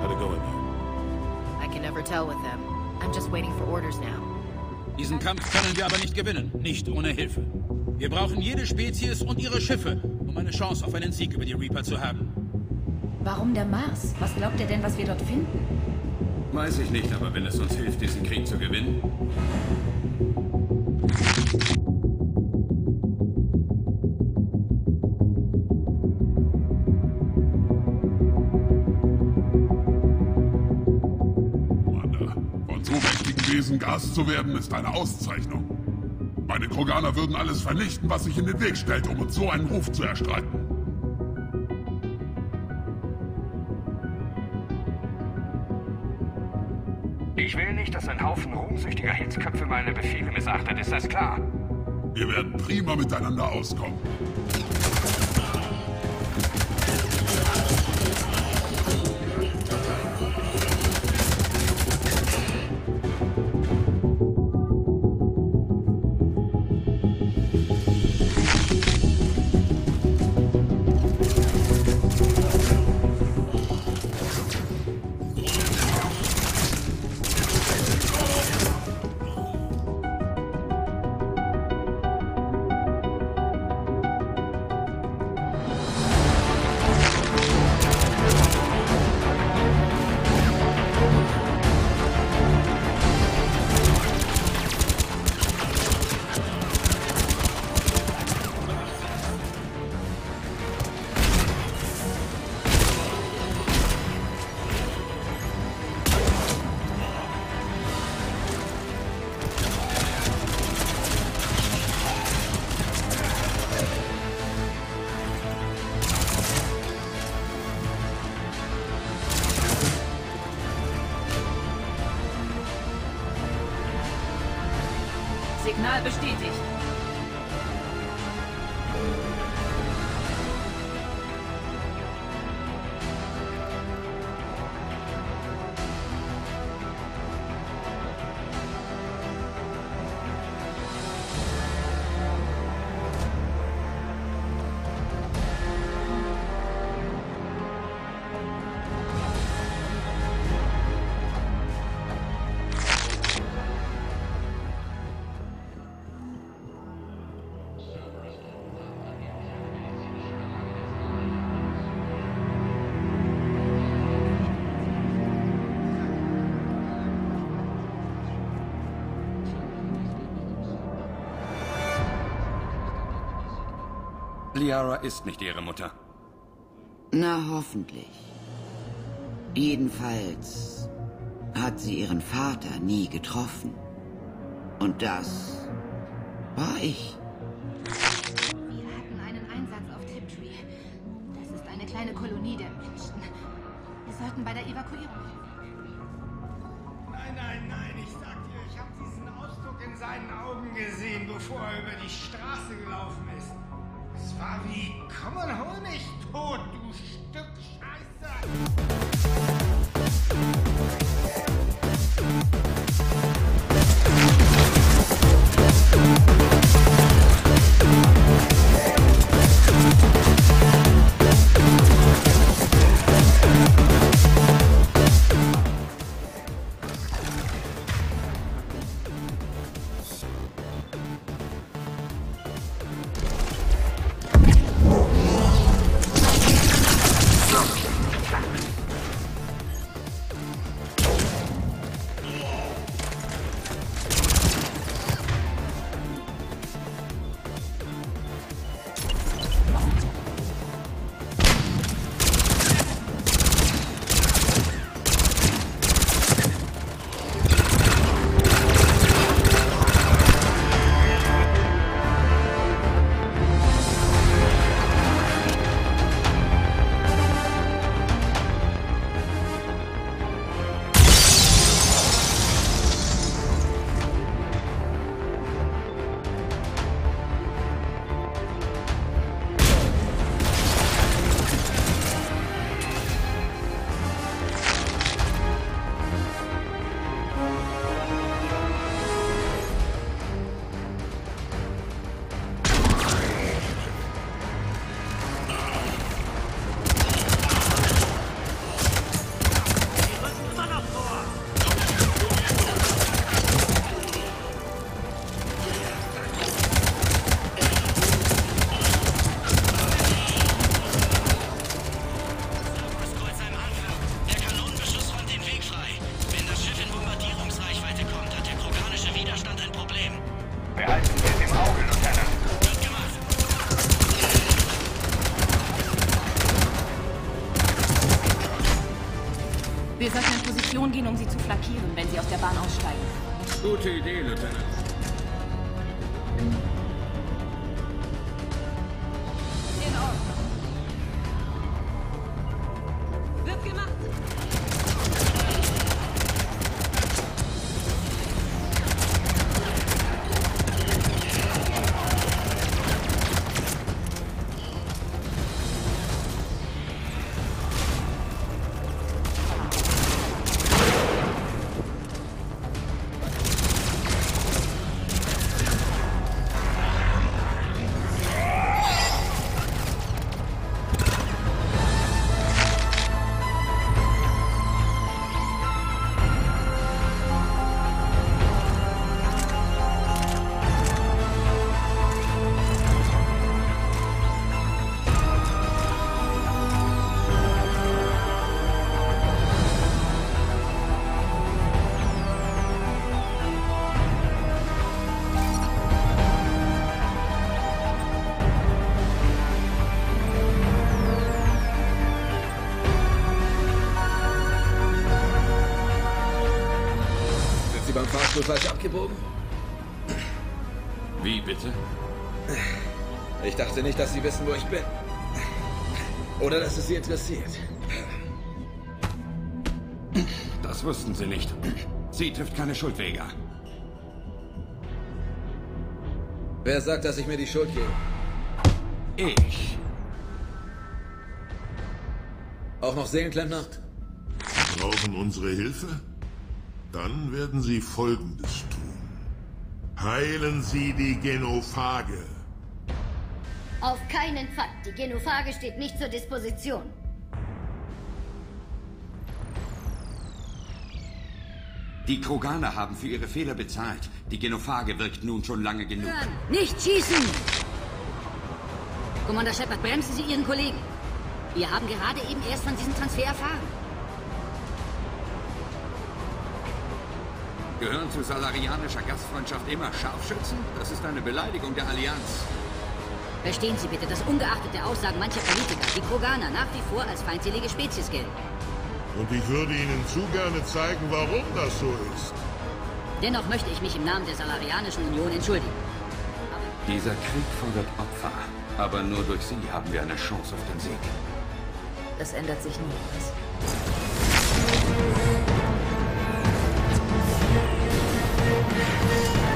How'd it go in there? I can never tell with them. I'm just waiting for orders now. Diesen Kampf können wir aber nicht gewinnen, nicht ohne Hilfe. Wir brauchen jede Spezies und ihre Schiffe, um eine Chance auf einen Sieg über die Reaper zu haben. Warum der Mars? Was glaubt ihr denn, was wir dort finden? Weiß ich nicht, aber wenn es uns hilft, diesen Krieg zu gewinnen. Mächtigen Wesen Gas zu werden, ist eine Auszeichnung. Meine Kroganer würden alles vernichten, was sich in den Weg stellt, um uns so einen Ruf zu erstreiten. Ich will nicht, dass ein Haufen ruhmsüchtiger Hitzköpfe meine Befehle missachtet, ist das klar? Wir werden prima miteinander auskommen. Signal bestätigt. Liara ist nicht ihre Mutter. Na, hoffentlich. Jedenfalls hat sie ihren Vater nie getroffen. Und das war ich. Wir hatten einen Einsatz auf Tiptree. Das ist eine kleine Kolonie der Menschen. Wir sollten bei der Evakuierung helfen. Nein, nein, nein, ich sag dir, ich habe diesen Ausdruck in seinen Augen gesehen, bevor er über die Straße gelaufen ist. Es war wie, hol mich tot, Wir sollten in Position gehen, um sie zu flankieren, wenn sie aus der Bahn aussteigen. Gute Idee, Lieutenant. Fahrstuhl falsch abgebogen? Wie bitte? Ich dachte nicht, dass Sie wissen, wo ich bin. Oder dass es Sie interessiert. Das wussten Sie nicht. Sie trifft keine Schuld, Vega. Wer sagt, dass ich mir die Schuld gebe? Ich. Auch noch Seelenklempner? Brauchen unsere Hilfe? Dann werden Sie Folgendes tun. Heilen Sie die Genophage. Auf keinen Fall. Die Genophage steht nicht zur Disposition. Die Kroganer haben für ihre Fehler bezahlt. Die Genophage wirkt nun schon lange genug. Nicht schießen! Commander Shepard, bremsen Sie Ihren Kollegen. Wir haben gerade eben erst von diesem Transfer erfahren. Gehören zu salarianischer Gastfreundschaft immer Scharfschützen? Das ist eine Beleidigung der Allianz. Verstehen Sie bitte, dass ungeachtet der Aussagen mancher Politiker die Kroganer nach wie vor als feindselige Spezies gelten. Und ich würde Ihnen zu gerne zeigen, warum das so ist. Dennoch möchte ich mich im Namen der Salarianischen Union entschuldigen. Dieser Krieg fordert Opfer. Aber nur durch sie haben wir eine Chance auf den Sieg. Es ändert sich nie Yeah.